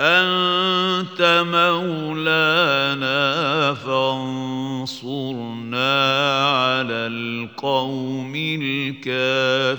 أنت مولانا فانصرنا على القوم الكافرين.